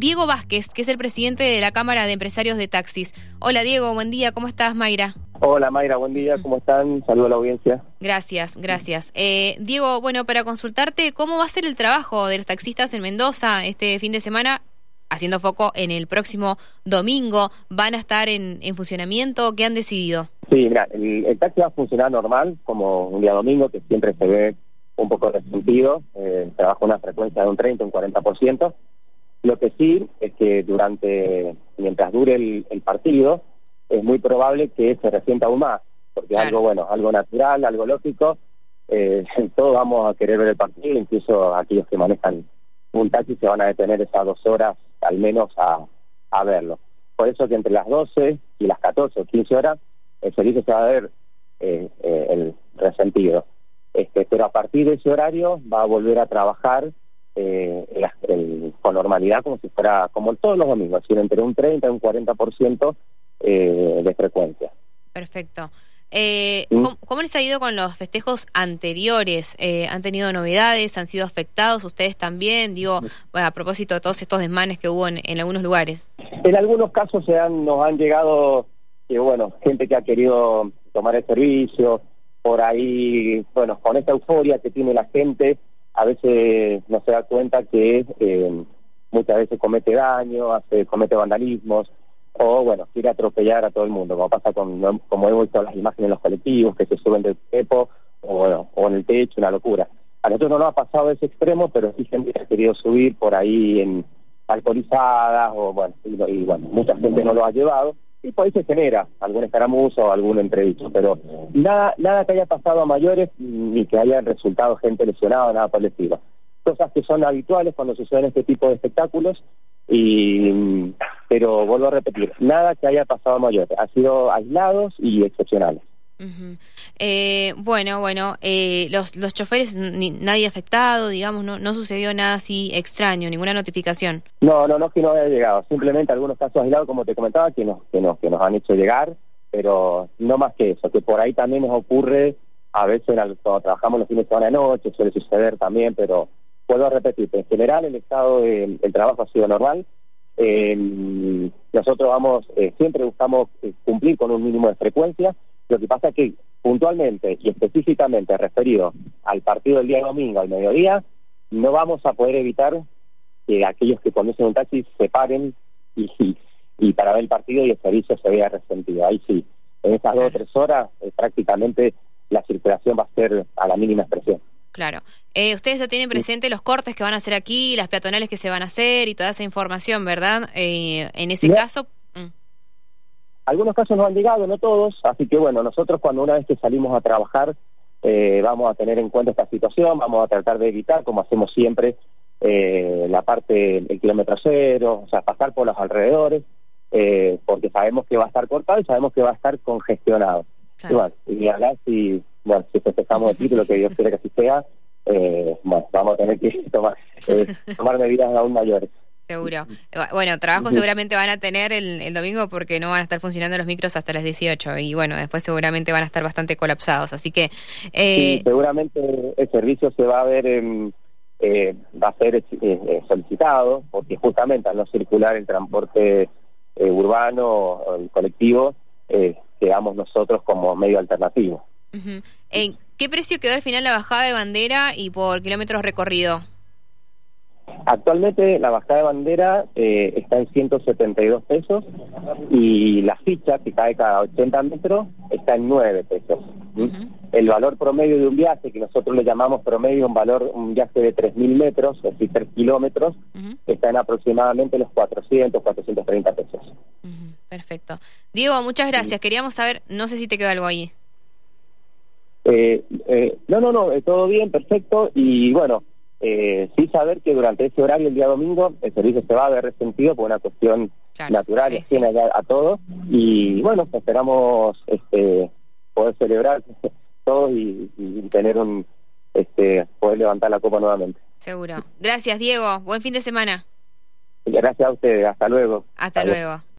Diego Vázquez, que es el presidente de la Cámara de Empresarios de Taxis. Hola Diego, buen día, ¿cómo estás Mayra? Hola Mayra, buen día, ¿cómo están? Saludo a la audiencia. Gracias, gracias. Eh, Diego, bueno, para consultarte, ¿cómo va a ser el trabajo de los taxistas en Mendoza este fin de semana? Haciendo foco en el próximo domingo, ¿van a estar en, funcionamiento? ¿Qué han decidido? Sí, mira, el, taxi va a funcionar normal, como un día domingo, que siempre se ve un poco resentido, eh, trabaja una frecuencia de un 30, un 40%, lo que sí es que durante, mientras dure el, partido, es muy probable que se resienta aún más, porque algo bueno, algo natural, algo lógico. Eh, todos vamos a querer ver el partido, incluso aquellos que manejan un taxi se van a detener esas dos horas al menos a, a verlo. Por eso que entre las 12 y las 14 o 15 horas el servicio se va a ver eh, eh, el resentido. Este, pero a partir de ese horario va a volver a trabajar con normalidad como si fuera, como todos los domingos, sino entre un 30 y un 40% eh, de frecuencia. Perfecto. Eh, ¿Mm? ¿cómo, les ha ido con los festejos anteriores? Eh, ¿Han tenido novedades? ¿Han sido afectados ustedes también? Digo, a propósito de todos estos desmanes que hubo en, algunos lugares. En algunos casos se han, nos han llegado, que bueno, gente que ha querido tomar el servicio, por ahí, bueno, con esta euforia que tiene la gente, a veces no se da cuenta que eh, muchas veces comete daño, hace, comete vandalismos, o bueno, quiere atropellar a todo el mundo, como pasa con, como hemos visto las imágenes en los colectivos, que se suben del tepo, o bueno, o en el techo, una locura. A nosotros no nos ha pasado ese extremo, pero sí gente ha querido subir por ahí en alcoholizadas, o bueno, y bueno, mucha gente no lo ha llevado, y por ahí se genera algún escaramuzo o algún entredicho, pero nada, nada que haya pasado a mayores ni que haya resultado gente lesionada, nada por. Cosas que son habituales cuando suceden este tipo de espectáculos, y pero vuelvo a repetir, nada que haya pasado a mayores, ha sido aislados y excepcionales. Eh, bueno, bueno, eh, los, los choferes, nadie afectado, digamos, no, no sucedió nada así extraño, ninguna notificación. No, no, no que no haya llegado, simplemente algunos casos aislados, como te comentaba, que nos, que nos, que nos han hecho llegar, pero no más que eso, que por ahí también nos ocurre, a veces cuando trabajamos los fines de semana de noche, suele suceder también, pero puedo a en general el estado del trabajo ha sido normal, eh, nosotros vamos, eh, siempre buscamos cumplir con un mínimo de frecuencia, lo que pasa es que puntualmente y específicamente referido al partido del día domingo al mediodía, no vamos a poder evitar que aquellos que conducen un taxi se paren y, y, para ver el partido y el servicio se vea resentido. Ahí sí, en esas dos o tres horas eh, prácticamente la circulación va a ser a la mínima expresión. Claro. Eh, ustedes ya tienen presente los cortes que van a hacer aquí, las peatonales que se van a hacer y toda esa información, ¿verdad? Eh, en ese caso, algunos casos no han llegado, no todos, así que bueno, nosotros cuando una vez que salimos a trabajar eh, vamos a tener en cuenta esta situación, vamos a tratar de evitar, como hacemos siempre, eh, la parte del kilómetro cero, o sea, pasar por los alrededores, eh, porque sabemos que va a estar cortado y sabemos que va a estar congestionado. Y bueno, y hablar si, bueno, si festejamos el título, que Dios quiere que así sea, bueno, vamos a tener que tomar, tomar medidas aún mayores. Seguro. Bueno, trabajo seguramente van a tener el, domingo porque no van a estar funcionando los micros hasta las 18 y bueno, después seguramente van a estar bastante colapsados. Así que... Eh... seguramente el servicio se va a ver, eh, va a ser eh, eh, solicitado porque justamente al no circular el transporte urbano el colectivo, quedamos nosotros como medio alternativo. ¿En qué precio quedó al final la bajada de bandera y por kilómetros recorrido? Actualmente la bajada de bandera eh, está en 172 pesos y la ficha que cae cada 80 metros está en 9 pesos. El valor promedio de un viaje, que nosotros le llamamos promedio un valor, un viaje de 3.000 metros, es decir, 3 kilómetros, está en aproximadamente los 400, 430 pesos. Perfecto. Diego, muchas gracias. Queríamos saber, no sé si te quedó algo ahí. Eh, eh, no, no, no, todo bien, perfecto. Y bueno, eh, sí saber que durante ese horario, el día domingo, el servicio se va a ver resentido por una cuestión natural, tiene a todos, y bueno, esperamos este, poder celebrar todos y, tener un, este, poder levantar la copa nuevamente. Seguro. Gracias, Diego. Buen fin de semana. Gracias a ustedes. Hasta luego. Hasta, luego.